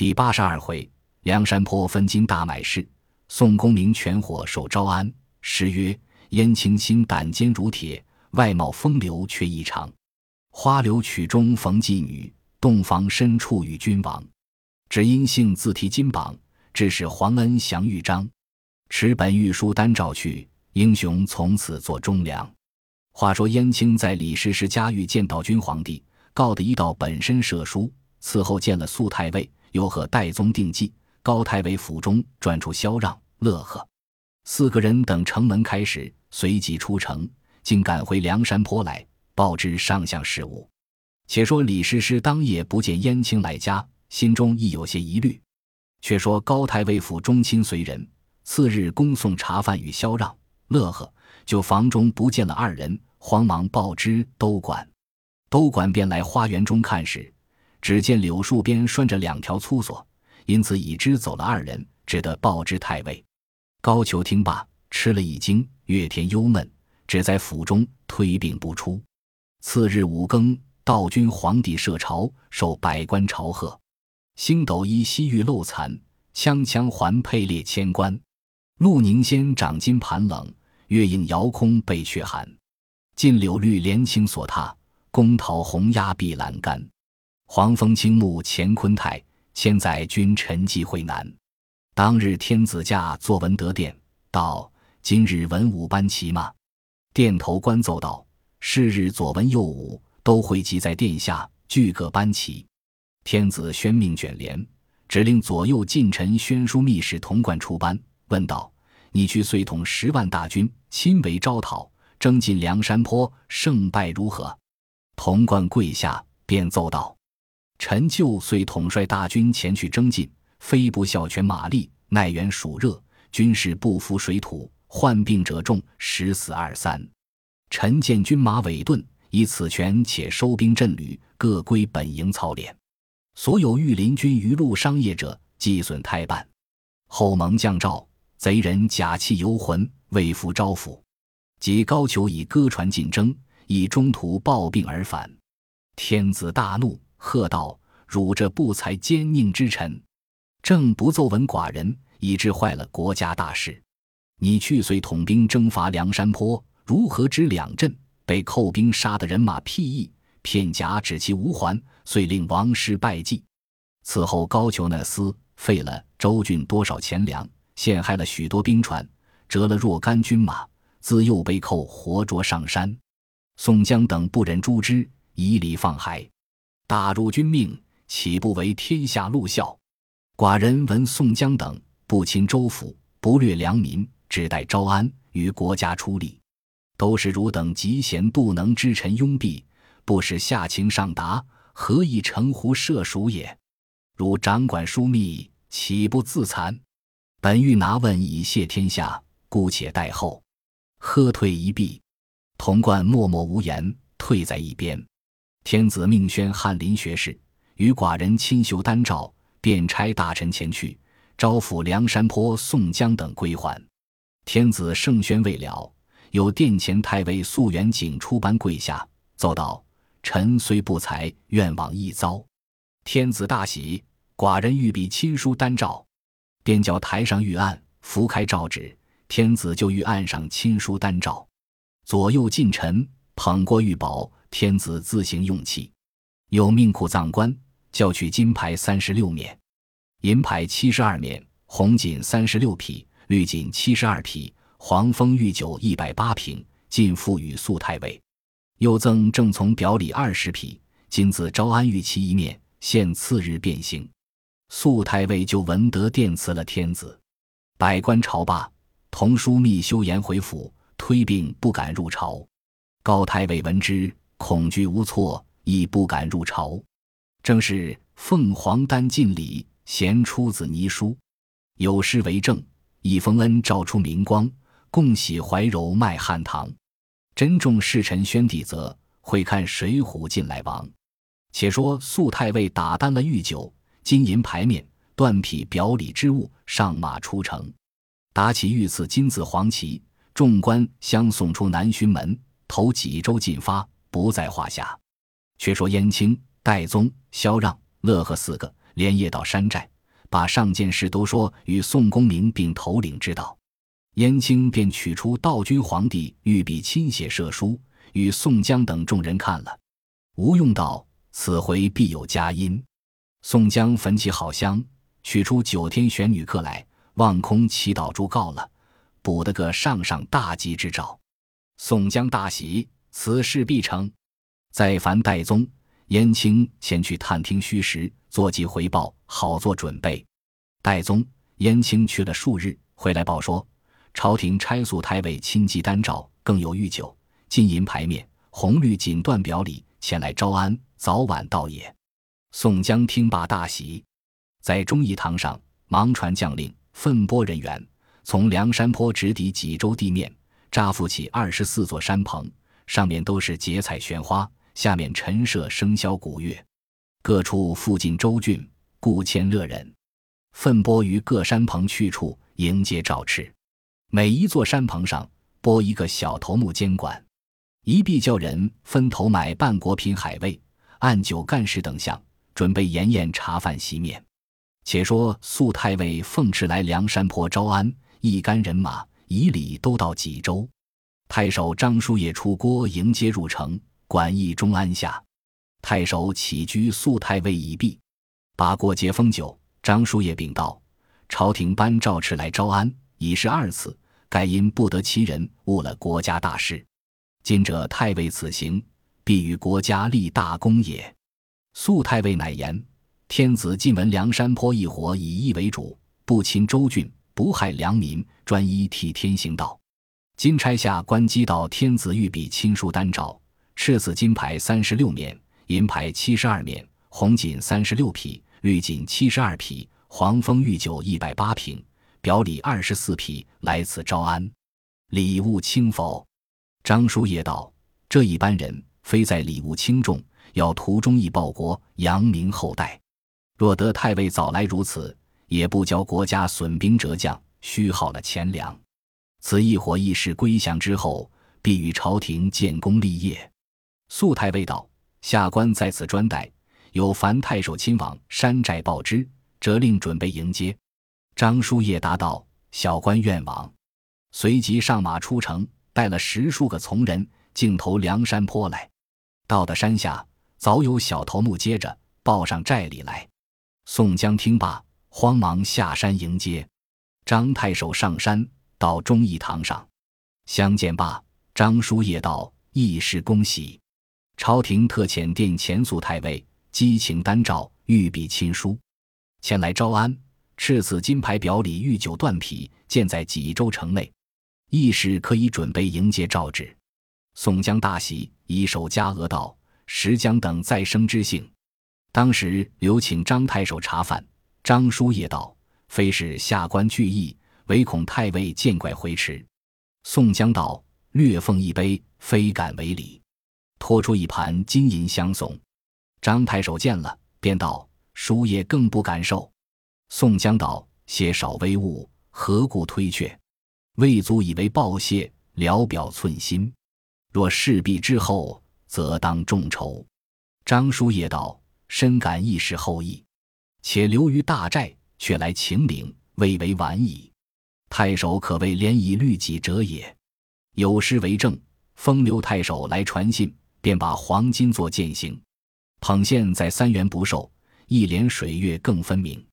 第八十二回，梁山坡分金大买市，宋公明全火守招安。诗曰：燕青心胆坚如铁，外貌风流却异常。花柳曲中逢妓女，洞房深处遇君王。只因性自提金榜，致使皇恩降玉章。持本御书单照去，英雄从此做忠良。话说燕青在李师师家遇见道君皇帝，告的一道本身赦书，此后见了肃太尉，又和戴宗定计。高太尉府中转出萧让、乐呵四个人等城门开时，随即出城，竟赶回梁山坡来报知上相事务。且说李师师当夜不见燕青来家。心中亦有些疑虑。却说高太尉府中亲随人，次日恭送茶饭与萧让、乐呵，就房中不见了二人，慌忙报知都管。都管便来花园中看时，只见柳树边拴着两条粗索，因此已知走了二人，只得报知太尉。高俅听罢，吃了一惊，月天忧闷，只在府中推病不出。次日五更，道君皇帝设朝，受百官朝贺。星斗依西域漏残，枪枪环佩列千官。陆宁仙掌金盘冷，月影遥空被却寒。尽柳绿连青锁榻，宫桃红压碧栏杆。黄风青木乾坤泰，千载君臣际会难。当日天子驾坐文德殿，道今日文武班齐吗？殿头官奏道：是日左文右武都汇集在殿下，俱各班齐。天子宣命卷帘，指令左右近臣宣书密使童贯出班，问道：“你去遂统十万大军，亲为招讨，征进梁山坡，胜败如何？”童贯跪下，便奏道：“臣就遂统帅大军前去征进，非不效全马力，奈援暑热，军士不服水土，患病者众，十死二三。臣见军马委顿，以此权且收兵镇旅，各归本营操练。”所有御林军余路商业者，计损太半。后蒙降诏，贼人假气游魂，未复招抚。即高俅以歌船进征，以中途暴病而返。天子大怒，喝道：“汝这不才奸佞之臣，正不奏闻寡人，以致坏了国家大事。你去随统兵征伐梁山坡，如何知两镇被寇兵杀得人马屁翼？”片甲指其无还，遂令王师败绩。此后高俅那厮废了州郡多少钱粮，陷害了许多兵船，折了若干军马，自幼被寇活捉上山。宋江等不忍诛之，以礼放海。大入君命，岂不为天下戮笑？寡人闻宋江等不侵州府，不掠良民，只待招安，与国家出力，都是汝等嫉贤妒能之臣拥蔽。不使下情上达，何以成胡射蜀也？汝掌管枢密，岂不自残？本欲拿问以谢天下，姑且待后。喝退一臂，童贯默默无言，退在一边。天子命宣翰林学士，与寡人亲修丹诏，便差大臣前去招抚梁山坡宋江等归还。天子圣宣未了，有殿前太尉宿元景出班跪下，奏道。臣虽不才，愿往一遭。天子大喜，寡人御笔亲书丹诏，便叫台上御案，拂开诏纸，天子就御案上亲书丹诏。左右近臣捧过玉宝，天子自行用器。有命库藏官叫取金牌三十六面，银牌七十二面，红锦三十六匹，绿锦七十二匹，黄蜂御酒一百八瓶，尽付与肃太尉。又赠正从表里二十匹，今自招安御旗一面，现次日便行。肃太尉就闻得电辞了天子，百官朝罢，同枢密修言回府，推病不敢入朝。高太尉闻之，恐惧无措，亦不敢入朝。正是凤凰丹尽礼，贤出子泥书，有诗为证：一封恩照出明光，共喜怀柔迈汉唐。珍重侍臣宣帝则会看水浒进来王。且说肃太尉打单了御酒、金银牌面、缎匹表里之物，上马出城，打起御赐金字黄旗，众官相送出南巡门，头几州进发，不在话下。却说燕青、戴宗、萧让、乐和四个连夜到山寨，把上件事都说与宋公明并头领知道。燕青便取出道君皇帝御笔亲写射书，与宋江等众人看了。吴用道：“此回必有佳音。”宋江焚起好香，取出九天玄女刻来，望空祈祷祝告了，补得个上上大吉之兆。宋江大喜，此事必成。再烦戴宗、燕青前去探听虚实，作计回报，好做准备。戴宗、燕青去了数日，回来报说。朝廷差宿太尉亲寄丹诏，更有御酒、金银牌面、红绿锦缎表里前来招安，早晚到也。宋江听罢大喜，在忠义堂上忙传将令，分拨人员，从梁山坡直抵济州地面，扎伏起二十四座山棚，上面都是结彩悬花，下面陈设笙箫鼓乐，各处附近州郡故迁乐人，分拨于各山棚去处迎接赵赤。每一座山棚上拨一个小头目监管，一必叫人分头买半国品海味，按酒干事等项，准备筵宴茶饭席面。且说肃太尉奉旨来梁山坡招安，一干人马以礼都到济州。太守张叔夜出郭迎接入城，管驿中安下。太守起居肃太尉已毕，把过节封酒。张叔夜禀道：“朝廷颁诏敕来招安，已是二次。”盖因不得其人，误了国家大事。今者太尉此行，必与国家立大功也。肃太尉乃言：天子晋闻梁山坡一伙以义为主，不侵州郡，不害良民，专一替天行道。金钗下官击到天子御笔亲书丹诏，赤子金牌三十六面，银牌七十二面，红锦三十六匹，绿锦七十二匹，黄蜂御酒一百八瓶。表里二十四匹来此招安，礼物轻否？张叔夜道：“这一般人非在礼物轻重，要图忠义报国，扬名后代。若得太尉早来如此，也不教国家损兵折将，虚耗了钱粮。此一伙义士归降之后，必与朝廷建功立业。”素太尉道：“下官在此专待，有樊太守亲往山寨报之，责令准备迎接。”张叔夜答道：“小官愿往。”随即上马出城，带了十数个从人，径投梁山坡来。到的山下，早有小头目接着报上寨里来。宋江听罢，慌忙下山迎接。张太守上山到忠义堂上，相见罢，张叔夜道：“义士恭喜！朝廷特遣殿前肃太尉，激情丹诏，御笔亲书，前来招安。”敕赐金牌表里御酒断匹，建在济州城内，义士可以准备迎接诏旨。宋江大喜，以手加额道：“石江等再生之幸。”当时留请张太守茶饭。张叔夜道：“非是下官惧意，唯恐太尉见怪回迟。”宋江道：“略奉一杯，非敢违礼。”托出一盘金银相送。张太守见了，便道：“叔爷更不敢受。”宋江道：“些少微物，何故推却？未足以为报谢，聊表寸心。若事毕之后，则当重筹。”张叔夜道：“深感一时厚意，且留于大寨，却来请领，未为晚矣。太守可谓连以律己者也。有诗为证：风流太守来传信，便把黄金做践行，捧献在三元不受，一帘水月更分明。”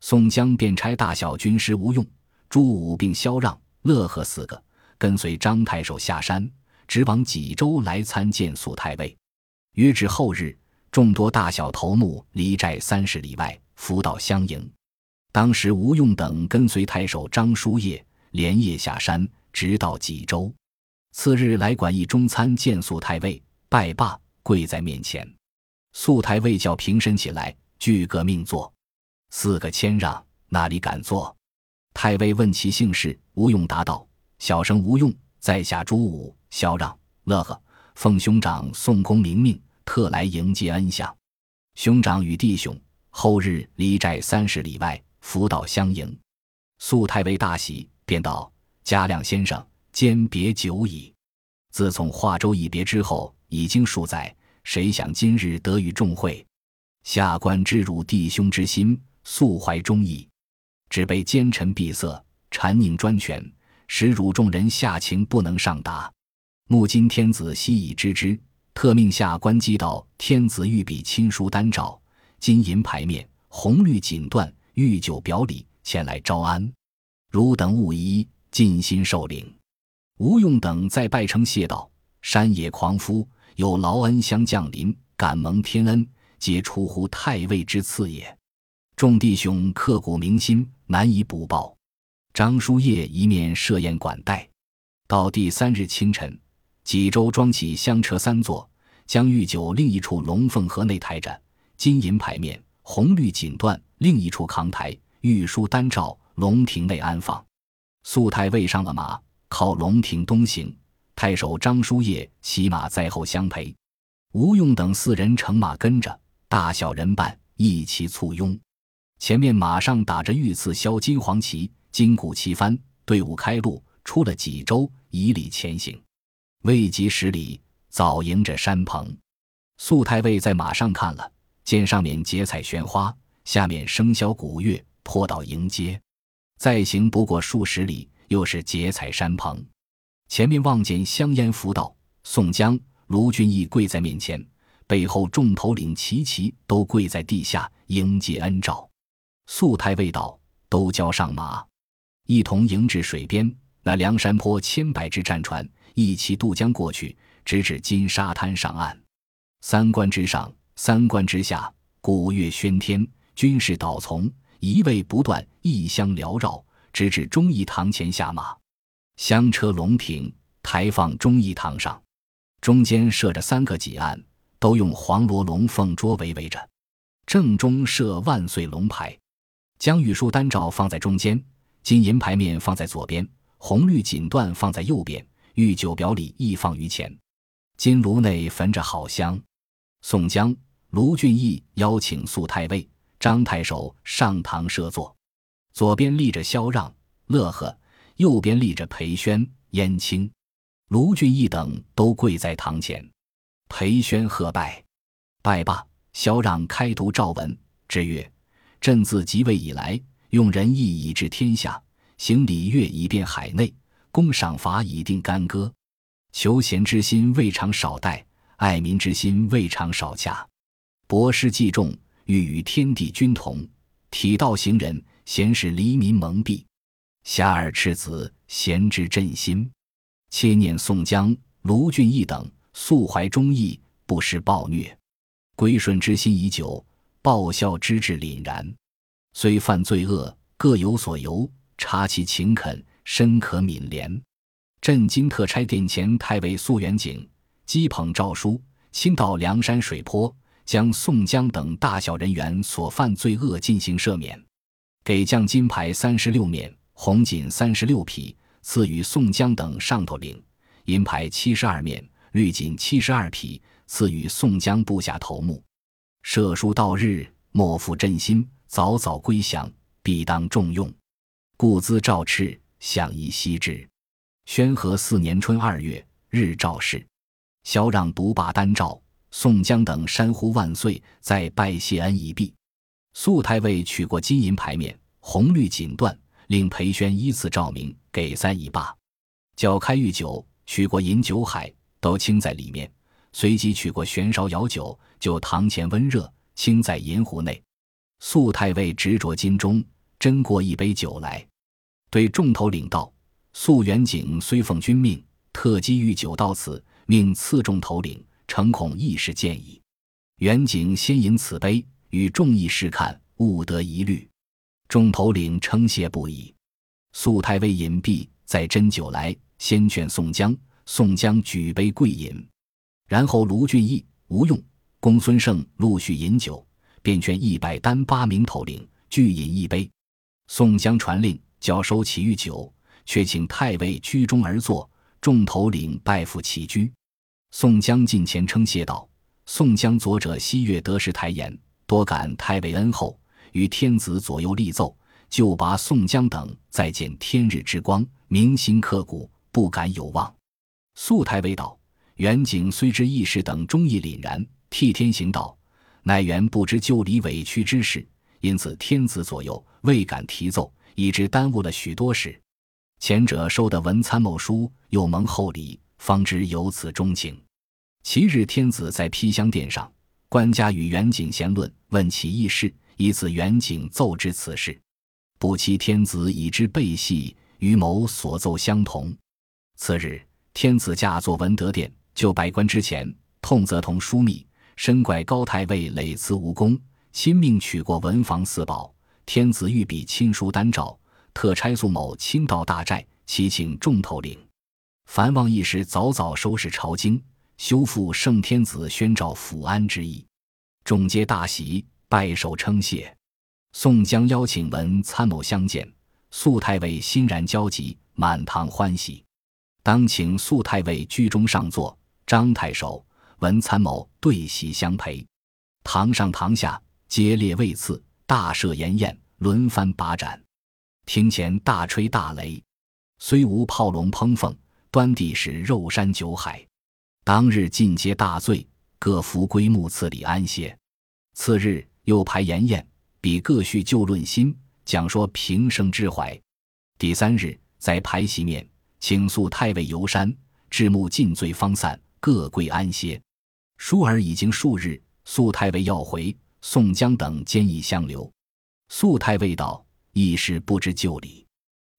宋江便差大小军师吴用、朱武并萧让、乐和四个跟随张太守下山，直往济州来参见苏太尉。约至后日，众多大小头目离寨三十里外，扶道相迎。当时吴用等跟随太守张叔夜连夜下山，直到济州。次日来馆驿中参见素太尉，拜罢，跪在面前。素太尉叫平身起来，俱各命坐。四个谦让，哪里敢坐？太尉问其姓氏，吴用答道：“小生吴用，在下朱武、萧让、乐呵，奉兄长宋公明命，特来迎接恩相。兄长与弟兄后日离寨三十里外，扶道相迎。”肃太尉大喜，便道：“嘉亮先生，兼别久矣。自从华州一别之后，已经数载，谁想今日得与众会？”下官知汝弟兄之心，素怀忠义，只被奸臣闭塞，谗佞专权，使汝众人下情不能上达。目今天子悉已知之，特命下官寄到天子御笔亲书丹诏，金银牌面，红绿锦缎，御酒表里，前来招安。汝等勿疑，尽心受领。吴用等在拜称谢道：“山野狂夫，有劳恩相降临，感蒙天恩，皆出乎太尉之赐也。众弟兄刻骨铭心，难以补报。”张叔夜一面设宴管待，到第三日清晨。济州装起香车三座，将御酒另一处龙凤盒内抬着，金银牌面、红绿锦缎另一处扛抬，御书丹诏龙庭内安放。素太尉上了马，靠龙庭东行，太守张叔夜骑马在后相陪，吴用等四人乘马跟着，大小人伴一齐簇拥。前面马上打着御赐镶金黄旗，金鼓齐幡，队伍开路，出了济州，以礼前行。未及十里，早迎着山棚。素太尉在马上看了，见上面结彩悬花，下面笙箫鼓乐，坡道迎接。再行不过数十里，又是结彩山棚。前面望见香烟浮道，宋江、卢俊义跪在面前，背后众头领齐齐都跪在地下迎接恩诏。肃太尉道：“都交上马，一同迎至水边。那梁山坡千百只战船。”一齐渡江过去，直至金沙滩上岸。三关之上，三关之下，鼓乐喧天，军士导从，一位不断，异香缭绕，直至忠义堂前下马。香车龙停，抬放忠义堂上，中间设着三个几案，都用黄罗龙凤桌围围着，正中设万岁龙牌，将玉书丹诏放在中间，金银牌面放在左边，红绿锦缎放在右边。御酒表里亦放于前，金炉内焚着好香。宋江、卢俊义邀请肃太尉、张太守上堂设座，左边立着萧让、乐呵，右边立着裴宣、燕青、卢俊义等都跪在堂前。裴宣贺拜，拜罢，萧让开读诏文，之曰：“朕自即位以来，用仁义以治天下，行礼乐以遍海内。”公赏罚以定干戈，求贤之心未尝少待，爱民之心未尝少洽。博施济众，欲与天地均同。体道行人，贤使黎民蒙蔽。遐迩赤子，贤之振心。切念宋江、卢俊义等素怀忠义，不施暴虐，归顺之心已久，报效之志凛然。虽犯罪恶，各有所由，察其勤恳。深可悯怜。朕今特差殿前太尉苏元景，讥捧诏书，亲到梁山水泊，将宋江等大小人员所犯罪恶进行赦免，给将金牌三十六面，红锦三十六匹，赐予宋江等上头领；银牌七十二面，绿锦七十二匹，赐予宋江部下头目。赦书到日，莫负朕心，早早归降，必当重用。故兹诏敕。相依惜之。宣和四年春二月，日照事。萧让独罢单诏，宋江等山呼万岁，再拜谢恩一毕。肃太尉取过金银牌面、红绿锦缎，令裴宣依次照明，给三一罢。搅开御酒，取过饮酒海，都倾在里面。随即取过悬勺舀酒，就堂前温热，倾在银壶内。肃太尉执着金钟，斟过一杯酒来。对众头领道：“肃元景虽奉君命，特机御酒到此，命赐众头领，诚恐一时见矣。元景先饮此杯，与众议试看，勿得疑虑。”众头领称谢不已。肃太尉饮毕，再斟酒来，先劝宋江。宋江举杯跪饮，然后卢俊义、吴用、公孙胜陆续饮酒，便劝一百单八名头领俱饮一杯。宋江传令。交收起御酒，却请太尉居中而坐，众头领拜服起居。宋江近前称谢道：“宋江左者西岳得势台言，多感太尉恩厚，与天子左右立奏，就拔宋江等再见天日之光，铭心刻骨，不敢有忘。”肃太尉道：“元景虽知义士等忠义凛然，替天行道，乃原不知旧礼委屈之事，因此天子左右未敢提奏，以致耽误了许多事。前者收的文参谋书，又蒙厚礼，方知有此钟情。其日，天子在披香殿上，官家与元景闲论，问其意事，以此元景奏之此事。不期天子已知背细，与某所奏相同。次日，天子驾坐文德殿，就百官之前，痛责同枢密，深怪高太尉累辞无功，亲命取过文房四宝。天子御笔亲书丹诏，特差宿某亲到大寨，祈请众头领。凡望一时早早收拾朝京。修复圣天子宣诏抚安之意，众皆大喜，拜手称谢。宋江邀请文参谋相见，肃太尉欣然交集，满堂欢喜。当请肃太尉居中上座，张太守、文参谋对席相陪。堂上堂下皆列位次，大设筵宴，轮番把盏。庭前大吹大擂，虽无炮龙烹凤，端地是肉山酒海。当日尽皆大醉，各扶归墓次里安歇。次日又排筵宴，比各叙旧论新，讲说平生之怀。第三日在排席面，请肃太尉游山，至暮尽醉方散，各归安歇。疏儿已经数日，肃太尉要回，宋江等坚意相留。肃太尉道：“一时不知旧礼，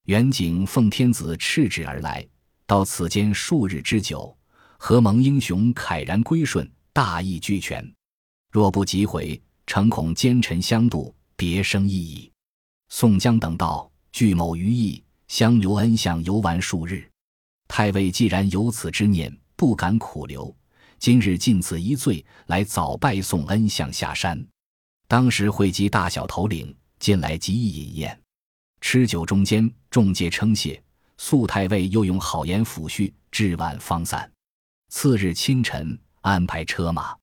远景奉天子敕旨而来，到此间数日之久。”何蒙英雄慨然归顺，大义俱全。若不急回，诚恐奸臣相妒，别生异议。宋江等道：“聚某余意，相留恩相游玩数日。太尉既然有此之念，不敢苦留。今日尽此一醉，来早拜送恩相下山。当时汇集大小头领，进来即意饮宴。吃酒中间，众皆称谢。肃太尉又用好言抚恤，至晚方散。”次日清晨，安排车马，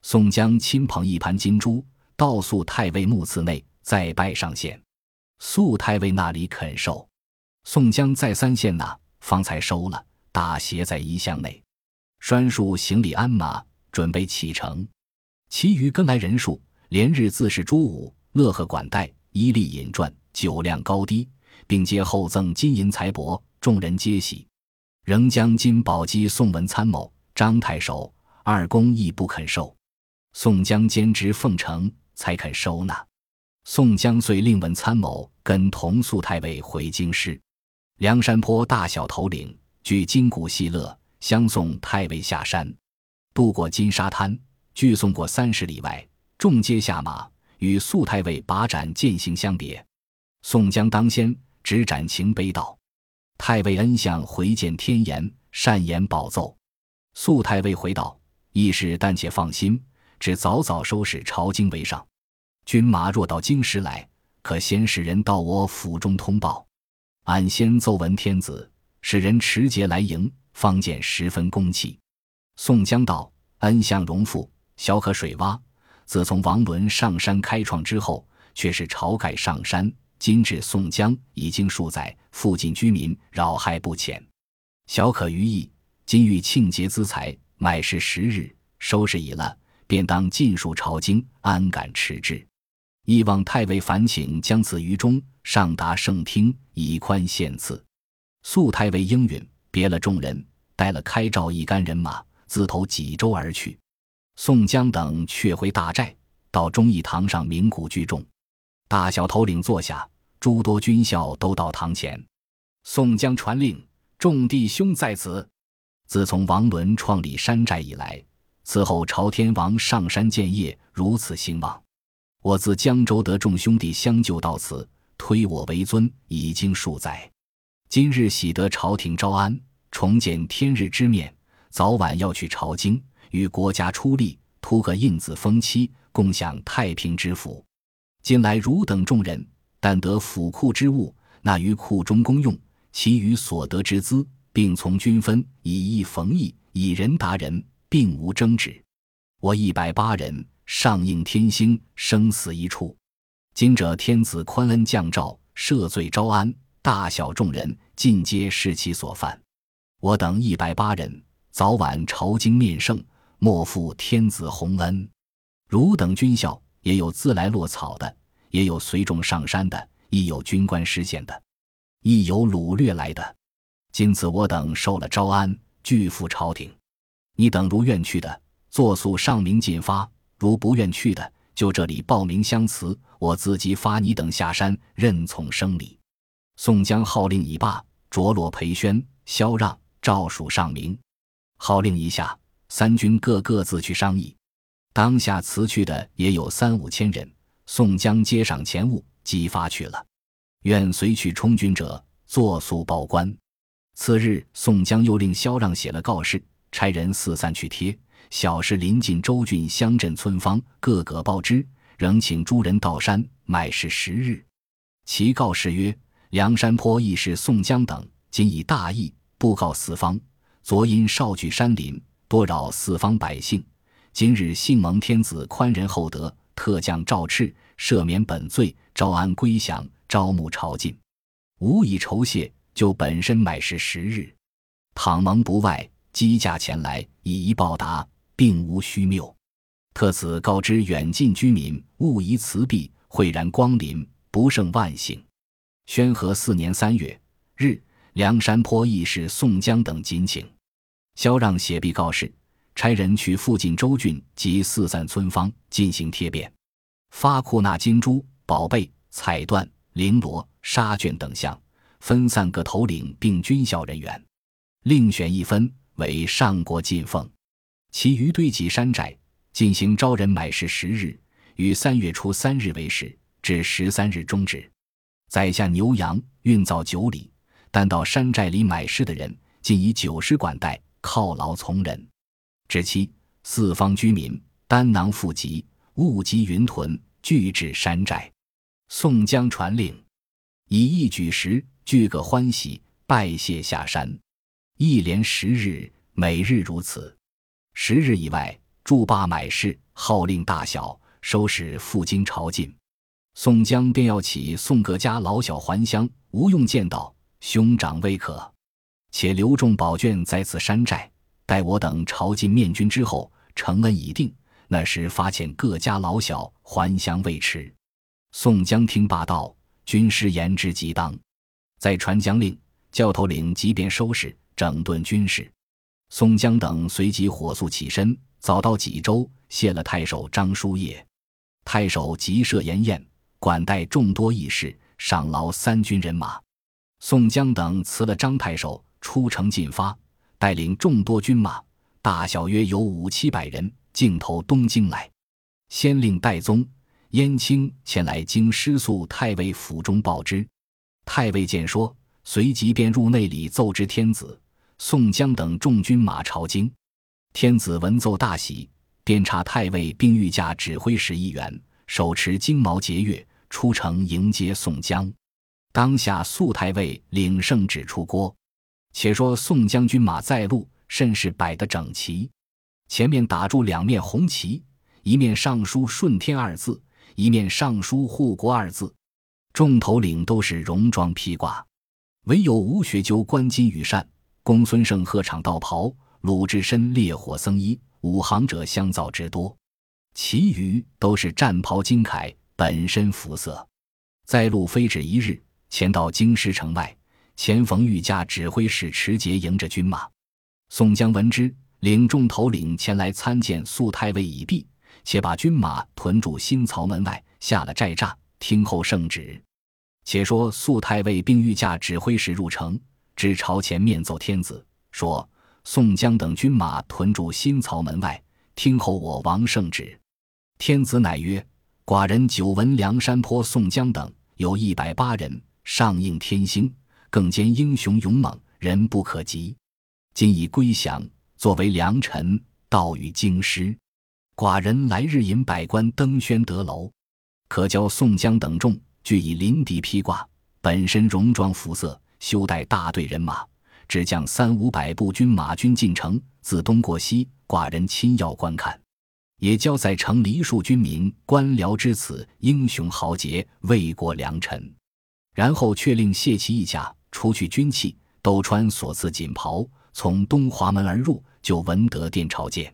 宋江亲捧一盘金珠到肃太尉墓次内，再拜上献。肃太尉那里肯收，宋江再三献纳，方才收了，大携在衣箱内。拴束行李鞍马，准备启程。其余跟来人数，连日自是朱武乐和管待，一力引传，酒量高低，并皆厚赠金银财帛，众人皆喜。仍将金宝鸡送文参谋、张太守二公亦不肯收，宋江兼职奉承，才肯收纳。宋江遂令文参谋跟同肃太尉回京师。梁山坡大小头领聚金鼓戏乐，相送太尉下山。渡过金沙滩，距送过三十里外，众皆下马，与肃太尉把盏渐行相别。宋江当先，执盏情悲道。太尉恩相回见天颜，善言保奏。肃太尉回道：“义士但且放心，只早早收拾朝京为上。军马若到京师来，可先使人到我府中通报。俺先奏闻天子，使人持节来迎，方见十分恭气。”宋江道：“恩相荣富，小可水洼。自从王伦上山开创之后，却是晁盖上山。”今至宋江已经数载，附近居民扰害不浅，小可于意。今欲庆节资财，买食十日，收拾已了，便当尽数朝京，安敢迟滞？亦望太尉烦请将此于中，上达圣听，以宽限赐。肃太尉应允，别了众人，带了开召一干人马，自投济州而去。宋江等却回大寨，到忠义堂上鸣鼓聚众，大小头领坐下。诸多军校都到堂前，宋江传令：“众弟兄在此。自从王伦创立山寨以来，此后朝天王上山建业如此兴旺。我自江州得众兄弟相救到此，推我为尊，已经数载。今日喜得朝廷招安，重见天日之面，早晚要去朝京，与国家出力，图个印字封妻，共享太平之福。近来汝等众人。”但得府库之物，纳于库中公用；其余所得之资，并从均分，以义逢义，以仁达人，并无争执。我一百八人，上应天星，生死一处。今者天子宽恩降诏，赦罪招安，大小众人尽皆视其所犯。我等一百八人，早晚朝京面圣，莫负天子洪恩。汝等军校也有自来落草的，也有随众上山的，亦有军官失陷的，亦有掳掠来的。今此我等受了招安，拒赴朝廷。你等如愿去的，作速上明进发；如不愿去的，就这里报名相辞，我自即发你等下山，任从生礼。宋江号令已罢，着落裴宣、萧让、赵曙上明。号令一下，三军各各自去商议。当下辞去的也有三五千人。宋江接上钱物，即发去了。愿随去充军者，作速报官。次日，宋江又令萧让写了告示，差人四散去贴。小事临近州郡乡镇村坊，各个报之，仍请诸人到山买事十日。其告示曰：“梁山坡义士宋江等，今以大义布告四方。昨因少聚山林，多扰四方百姓。今日幸蒙天子宽仁厚德，特降诏敕，赦免本罪，招安归降，招募朝觐，无以酬谢，就本身买事十日。倘蒙不外，机驾前来，以一报答。”并无虚谬，特此告知远近居民，勿疑辞毕，讳然光临，不胜万幸。宣和四年三月日，梁山坡义士宋江等谨请，萧让写毕告示，差人去附近州郡及四散村坊进行贴便，发库纳金珠、宝贝、彩缎、绫罗、纱绢等项，分散各头领并军校人员，另选一分为上国进奉。其余堆积山寨，进行招人买事十日，于三月初三日为始，至十三日终止。宰下牛羊运造九里，但到山寨里买事的人，尽以酒食管待，犒劳从人。至期，四方居民单囊负集，物积云屯，聚至山寨。宋江传令，以一举时，俱各欢喜，拜谢下山。一连十日，每日如此。十日以外，筑坝买市，号令大小，收拾赴京朝觐。宋江便要起宋各家老小还乡，吴用见道：“兄长未可，且留众宝卷在此山寨，待我等朝觐面君之后，承恩已定，那时发现各家老小还乡未迟。”宋江听罢道：“军师言之极当。”再传将令，教头领即便收拾整顿军事。宋江等随即火速起身，早到济州，谢了太守张叔夜。太守即设筵宴，管待众多义士，赏劳三军人马。宋江等辞了张太守，出城进发，带领众多军马，大小约有五七百人，径投东京来。先令戴宗、燕青前来京师宿太尉府中报之。太尉见说，随即便入内里奏知天子。宋江等众军马朝京，天子闻奏大喜，便查太尉并御驾指挥使一员，手持金毛节钺，出城迎接宋江。当下肃太尉领圣旨出郭。且说宋将军马在路，甚是摆得整齐，前面打住两面红旗，一面上书“顺天”二字，一面上书“护国”二字。众头领都是戎装披挂，唯有吴学究冠金羽扇。公孙胜鹤氅道袍，鲁智深烈火僧衣，五行者相造之多，其余都是战袍金铠，本身服色。在路飞止一日，前到京师城外，前逢御驾指挥使持节迎着军马。宋江闻之，领众头领前来参见肃太尉已毕，且把军马屯驻新曹门外，下了寨栅，听候圣旨。且说肃太尉并御驾指挥使入城。至朝前面奏天子，说宋江等军马屯驻新曹门外，听候我王圣旨。天子乃曰：“寡人久闻梁山坡宋江等有一百八人，上应天星，更兼英雄勇猛，人不可及。今已归降，作为良臣，到于京师。寡人来日引百官登宣德楼，可教宋江等众俱以临敌披挂，本身戎装服色。”休带大队人马，只将三五百步军马军进城，自东过西，寡人亲要观看，也教在城黎庶军民官僚之此英雄豪杰，为国良臣。然后却令卸其一甲，除去军器，都穿所赐锦袍，从东华门而入，就文德殿朝见。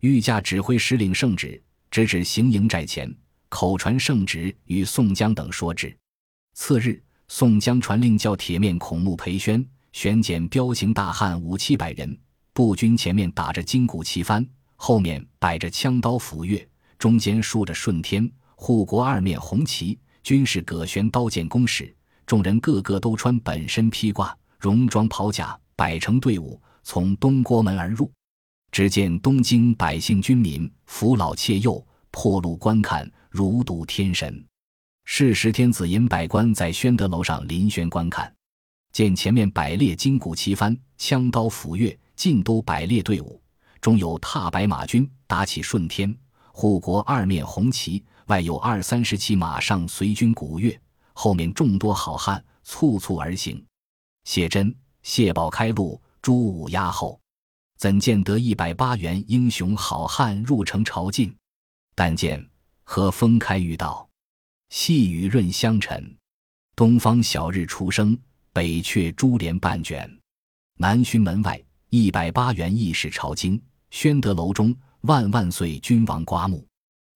御驾指挥使领圣旨，直指行营寨前，口传圣旨，与宋江等说之。次日，宋江传令叫铁面孔目裴宣选拣彪形大汉五七百人，步军前面打着金鼓旗幡，后面摆着枪刀斧钺，中间竖着顺天护国二面红旗，军士各悬刀剑弓矢，众人个个都穿本身披挂，戎装袍甲，摆成队伍，从东郭门而入。只见东京百姓军民扶老切幼，破路观看，如睹天神。是时天子引百官在宣德楼上临轩观看，见前面百列金鼓旗幡、枪刀斧钺，尽都百列队伍，中有踏白马军打起顺天护国二面红旗，外有二三十骑马上随军鼓乐，后面众多好汉簇簇而行。谢真、谢宝开路，朱武压后。怎见得一百八员英雄好汉入城朝觐？但见和风开玉道，细雨润香尘。东方小日初升，北阙珠帘半卷。南薰门外一百八员义士朝京。宣德楼中万万岁君王刮目。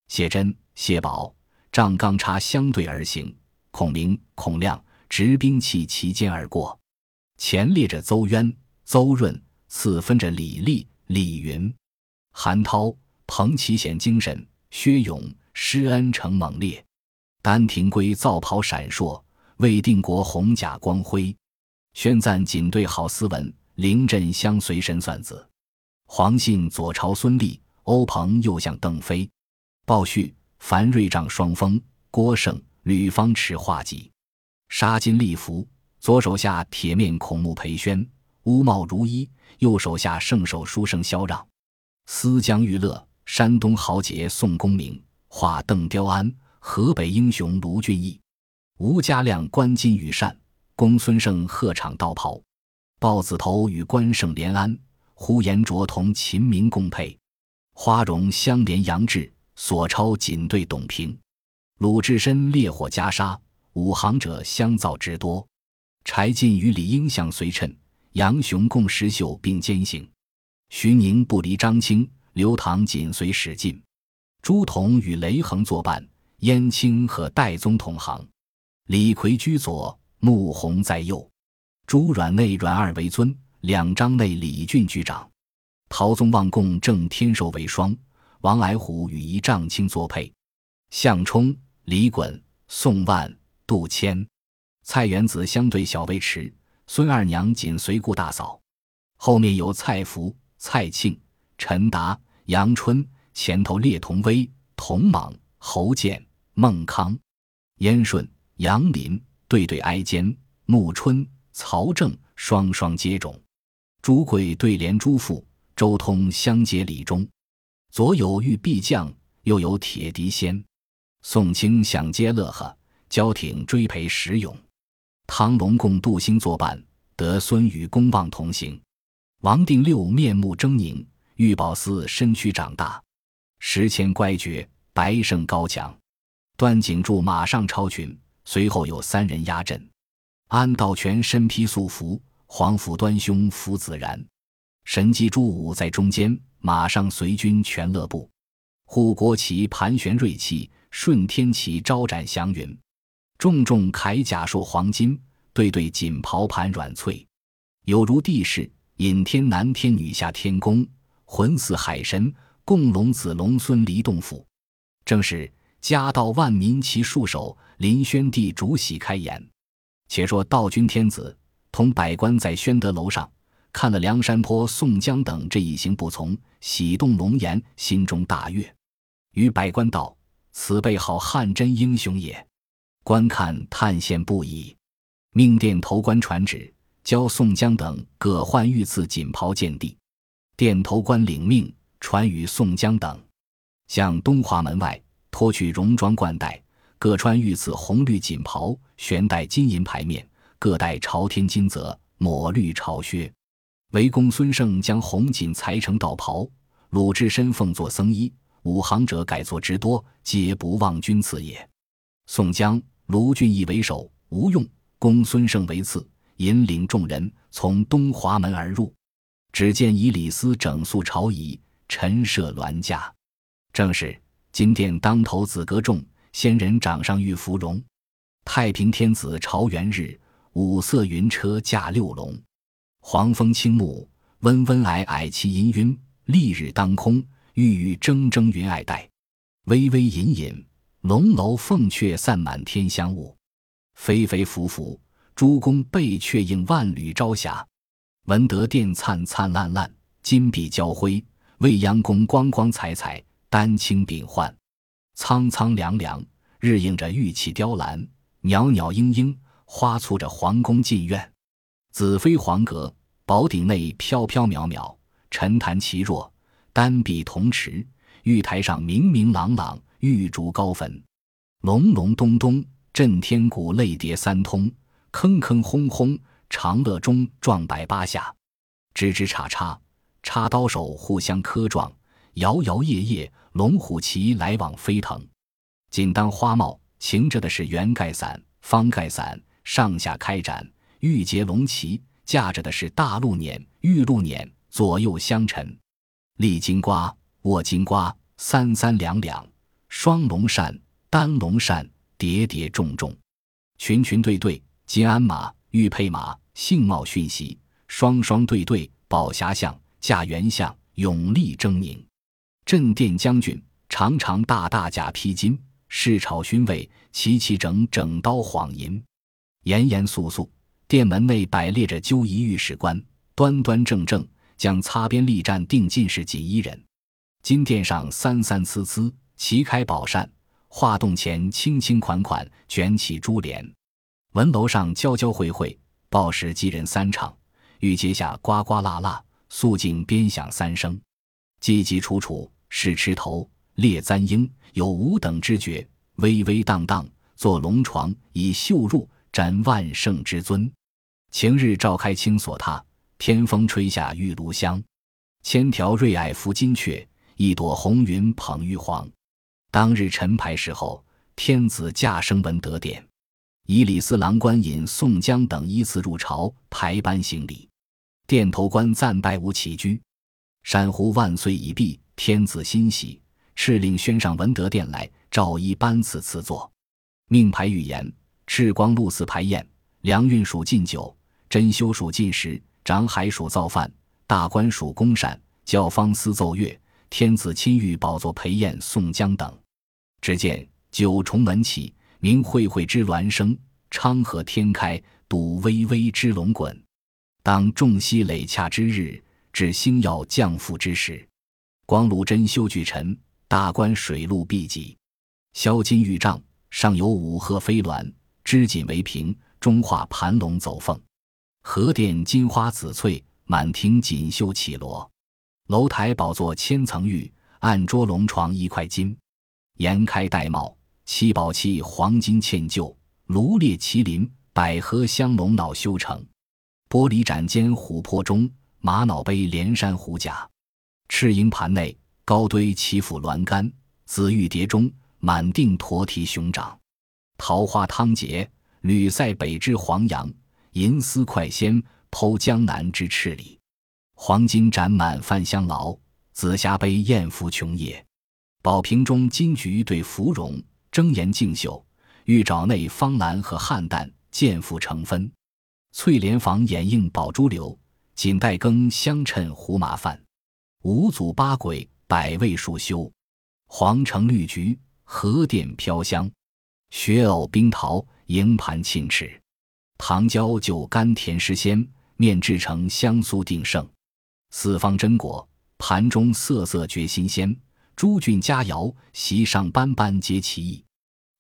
谢真、谢宝仗钢叉相对而行，孔明、孔亮执兵器齐肩而过，前列着邹渊、邹润。次分着李立、李云、韩涛、彭齐显精神，薛勇、施恩成猛烈，丹廷圭皂袍闪烁，魏定国红甲光辉，宣赞锦队好斯文，临阵相随神算子，黄信左朝孙立，欧鹏右向邓飞，鲍旭、樊瑞仗双峰，郭盛、吕方持画戟，杀金立福，左手下铁面孔目裴宣。乌帽如一，右手下圣手书生萧让，思江玉乐，山东豪杰宋公明，画邓雕安，河北英雄卢俊义，吴家亮关金羽扇，公孙胜鹤氅道袍，豹子头与关胜连安，呼延灼同秦明共配，花荣相连杨志，索超锦对董平，鲁智深烈火袈裟，五行者相造之多，柴进与李应相随衬。杨雄共石秀并肩行，徐宁不离张清，刘唐紧随史进，朱仝与雷横作伴，燕青和戴宗同行，李逵居左，穆弘在右，朱阮内阮二为尊，两张内李俊居长，陶宗望共正天寿为双，王矮虎与一丈青作配，项冲、李衮、宋万、杜迁、蔡元子相对小尉迟。孙二娘紧随顾大嫂，后面有蔡福、蔡庆、陈达、杨春，前头列童威、童莽、侯健、孟康、燕顺、杨林，对对挨肩；穆春、曹正双双接踵；朱贵对联朱富，周通相接李忠。左有玉壁将，右有铁笛仙。宋清想接乐呵，焦挺追陪石勇。汤龙共杜兴作伴，得孙与公望同行。王定六面目狰狞，玉宝四身躯长大。石谦乖绝，白胜高强。段景柱马上超群，随后有三人压阵。安道全身披素服，黄甫端兄福子然。神机朱武在中间，马上随军全乐部。护国旗盘旋锐气，顺天旗招展祥云。重重铠甲烁黄金，对对锦袍盘软翠，有如帝释引天南天女下天宫，魂似海神共龙子龙孙离洞府。正是家道万民齐束手，临宣帝主喜开颜。且说道君天子同百官在宣德楼上看了梁山坡宋江等这一行不从，喜动龙颜，心中大悦，与百官道：“此辈好汉真英雄也。”观看叹羡不已，命殿头官传旨，教宋江等各换御赐锦袍见地。殿头官领命，传与宋江等，向东华门外脱去戎装冠带，各穿御赐红绿锦袍，悬带金银牌面，各戴朝天金泽抹绿朝靴。围公孙胜将红锦裁成道袍，鲁智深奉作僧衣，武行者改作之多，皆不忘君赐也。宋江。卢俊义为首，吴用、公孙胜为次，引领众人从东华门而入。只见以李斯整肃朝仪，陈设銮驾。正是金殿当头紫阁重，仙人掌上玉芙蓉。太平天子朝元日，五色云车驾六龙。黄风轻暮，温温霭霭其氤氲。丽日当空，郁郁铮铮云霭带。微微隐隐，龙楼凤阙散满天香雾。飞飞浮浮，诸宫贝阙映万缕朝霞。文德殿灿灿烂烂，金碧交辉；未央宫光光彩彩，丹青秉焕。苍苍凉凉，日映着玉砌雕栏；袅袅莺莺，花簇着皇宫禁苑。紫飞黄阁，宝顶内飘飘渺渺，沉檀奇若，丹壁铜池。玉台上明明朗朗，玉竹高坟。隆隆咚咚，震天鼓，擂叠三通；坑坑轰轰。长乐钟撞百八下，吱吱叉叉，插刀手互相磕撞，摇摇曳曳，龙虎旗来往飞腾。锦当花帽，擎着的是圆盖伞、方盖伞，上下开展；玉结龙旗，架着的是大鹿辇、玉鹿辇，左右相陈。立金瓜，卧金瓜，三三两两，双龙扇、单龙扇，叠叠重重，群群对对，金鞍马，玉佩马。幸茂讯息，双双对对，宝匣相，驾圆相，永立狰狞。镇殿将军，长长大大甲披金，侍朝勋位，齐齐整整刀晃银。严严肃肃，殿门内摆列着纠仪御史官，端端正正，将擦边立战定进士锦衣人。金殿上三三呲呲，旗开宝扇，画栋前轻轻款款，卷起珠帘。文楼上交交会会。报时击人三场，玉阶下呱呱啦啦，肃静边响三声，叽叽楚楚，是池头列簪缨，有五等之爵，巍巍荡荡，坐龙床，以绣入，展万圣之尊。晴日照开青锁榻，天风吹下玉炉香。千条瑞霭拂金阙，一朵红云捧玉皇。当日晨牌时候，天子驾升文德殿。以李四郎官引宋江等依次入朝，排班行礼。殿头官赞拜无起居。山呼万岁已毕，天子欣喜，敕令宣上文德殿来，照一班次赐座。命牌预言：赤光禄寺排宴，粮运属进酒，珍馐属进食，长海属造饭，大官属公膳，教坊司奏乐。天子亲御宝座陪宴宋江等。只见九重门起。明晦晦之鸾声，昌河天开；赌微微之龙滚。当众熙累洽之日，至星耀降富之时。光禄珍馐俱陈，大观水陆毕济。销金玉帐，上有五鹤飞鸾，织锦为屏，中画盘龙走凤。荷殿金花紫翠，满庭锦绣绮罗。楼台宝座千层玉，案桌龙床一块金。颜开玳瑁。七宝器黄金嵌就，炉列麒麟，百合香龙脑修成。玻璃盏间琥珀钟，玛瑙杯连山虎甲。赤银盘内高堆齐辅鸾杆，紫玉碟中满定驼蹄熊掌。桃花汤结，吕塞北之黄杨；银丝快仙，剖江南之赤鲤。黄金盏满泛香醪，紫霞杯艳浮琼叶。宝瓶中金菊对芙蓉。睁颜竞秀，玉爪内芳兰和菡萏渐复成分。翠莲房掩映宝珠流，锦带羹相衬胡麻饭。五祖八鬼百味数修，黄橙绿橘荷殿飘香。雪藕冰桃迎盘沁翅，糖椒就甘甜诗鲜，面制成香酥定胜。四方榛果盘中色色觉新鲜。诸郡佳肴，席上班班皆其意。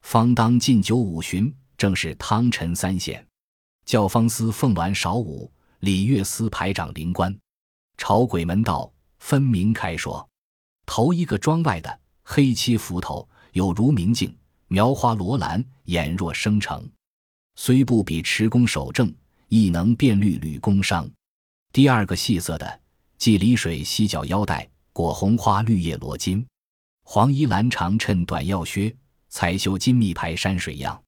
方当进酒五巡，正是汤臣三献。教坊司凤鸾少舞，礼乐司排长灵官。朝鬼门道分明开说。头一个庄外的黑漆斧头，有如明镜，描花罗兰，眼若生成。虽不比持弓守正，亦能辨律吕公商。第二个细色的，系离水犀角腰带。裹红花绿叶罗巾，黄衣蓝长衬短腰靴，彩绣金密牌山水样。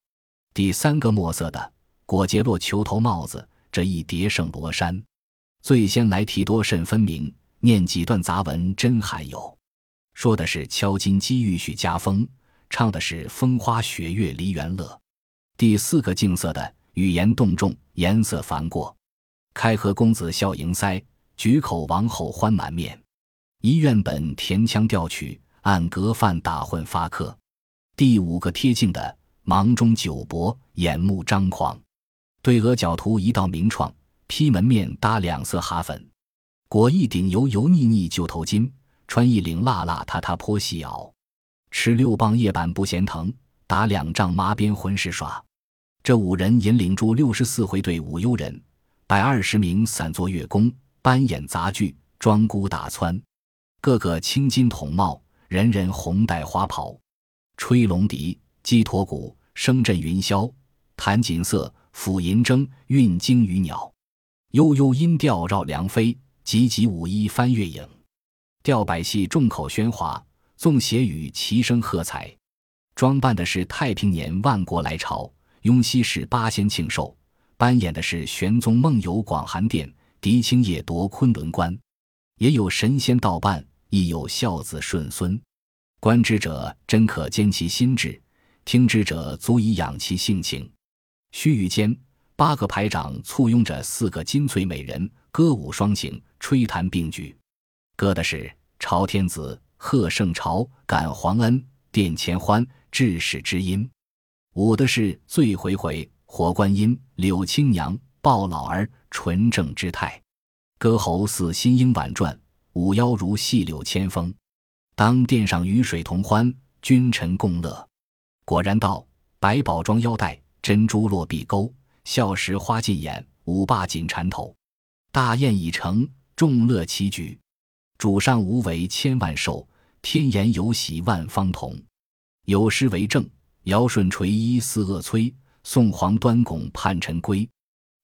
第三个墨色的裹结落球头帽子，这一叠胜罗衫。最先来提多甚分明，念几段杂文真罕有。说的是敲金鸡玉许家风，唱的是风花雪月梨园乐。第四个净色的语言动重，颜色繁过。开河公子笑盈腮，举口王后欢满面。一院本填腔调曲，按隔饭打混发客。第五个贴近的忙中久泊，眼目张狂。对额角涂一道明创，披门面搭两色哈粉。裹一顶油油腻腻旧头巾，穿一领辣辣塌塌颇细袄。持六磅叶板不嫌疼，打两丈麻鞭浑是耍。这五人引领住六十四回队伍幽人。百二十名散作乐工，扮演杂剧，装孤打窜，个个青金筒帽，人人红带花袍，吹龙笛，击驼鼓，声震云霄，弹锦瑟，抚银筝，运鲸鱼鸟，悠悠音调绕梁飞，急急舞衣翻月影，调百戏众口喧哗，纵谐语齐声喝彩，装扮的是太平年万国来朝，雍熙氏八仙庆寿。扮演的是玄宗梦游广寒殿，狄青夜夺昆仑关，也有神仙道伴，亦有孝子顺孙。观之者真可兼其心志，听之者足以养其性情。须臾间，八个排长簇拥着四个金翠美人，歌舞双情，吹弹并举。歌的是朝天子，贺圣朝，感皇恩，殿前欢，致使之音；舞的是醉回回。火观音、柳青娘、抱老儿，纯正之态；歌喉似新莺婉转，舞腰如细柳千峰。当殿上鱼水同欢，君臣共乐。果然道：百宝装腰带，珍珠落碧钩，笑时花尽眼，舞罢锦缠头。大宴已成，众乐齐举。主上无为千万寿，天颜有喜万方同。有诗为证：尧舜垂衣思恶催。宋皇端拱盼臣归，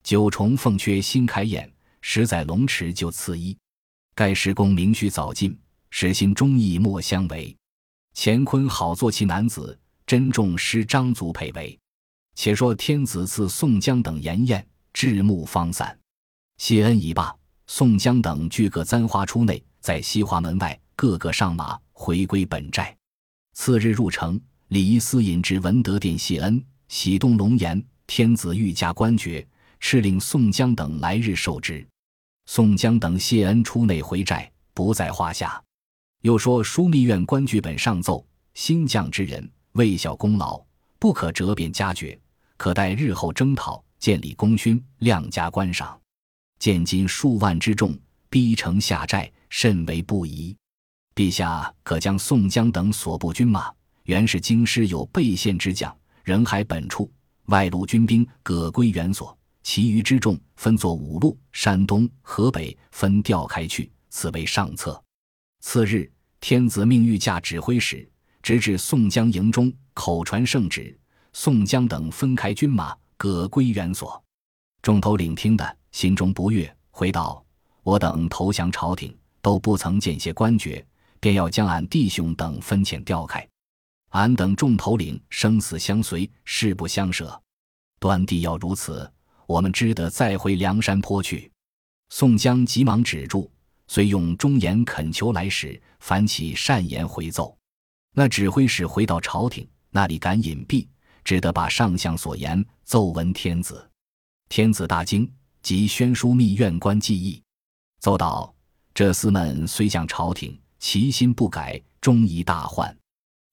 九重凤阙新开宴，十载龙池就赐衣。盖时公明须早尽，实心忠义莫相违。乾坤好作其男子，珍重师张族配为。且说天子赐宋江等筵宴，至暮方散。谢恩已罢，宋江等俱各簪花出内，在西华门外个个上马回归本寨。次日入城，李仪私引至文德殿谢恩。喜动龙颜，天子御驾官爵，敕令宋江等来日受之。宋江等谢恩出内回寨，不在话下。又说枢密院官剧本上奏：新将之人，未效功劳，不可折贬加爵，可待日后征讨，建立功勋，量加官赏。见今数万之众，逼城下寨，甚为不宜。陛下可将宋江等所部军马，原是京师有备县之将。人还本处，外路军兵各归原所，其余之众分作五路，山东、河北分调开去，此为上策。次日，天子命御驾指挥使直至宋江营中，口传圣旨，宋江等分开军马，各归原所。众头领听的心中不悦，回道：“我等投降朝廷，都不曾见些官爵，便要将俺弟兄等分遣调开。”俺等众头领生死相随，誓不相舍。端地要如此，我们只得再回梁山坡去。宋江急忙止住，遂用忠言恳求来使，烦起善言回奏。那指挥使回到朝廷，那里敢隐蔽，只得把上相所言奏闻天子。天子大惊，即宣书密院官记忆，奏道：这厮们虽向朝廷，其心不改，终疑大患。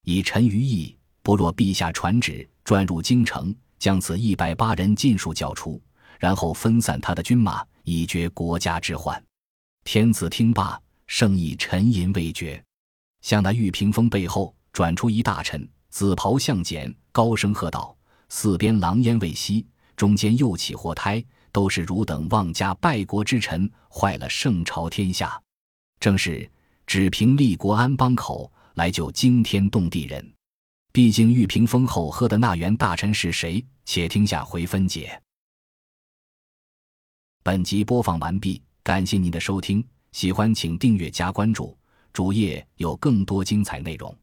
以臣于意，不若陛下传旨，转入京城，将此一百八人尽数剿除，然后分散他的军马，以绝国家之患。天子听罢，盛意沉吟未决，向那玉屏风背后转出一大臣，紫袍相简，高声喝道：“四边狼烟未息，中间又起祸胎，都是汝等妄加败国之臣，坏了圣朝天下。正是只凭立国安邦口。”来救惊天动地人，毕竟玉屏风后喝的那员大臣是谁？且听下回分解。本集播放完毕，感谢您的收听，喜欢请订阅加关注，主页有更多精彩内容。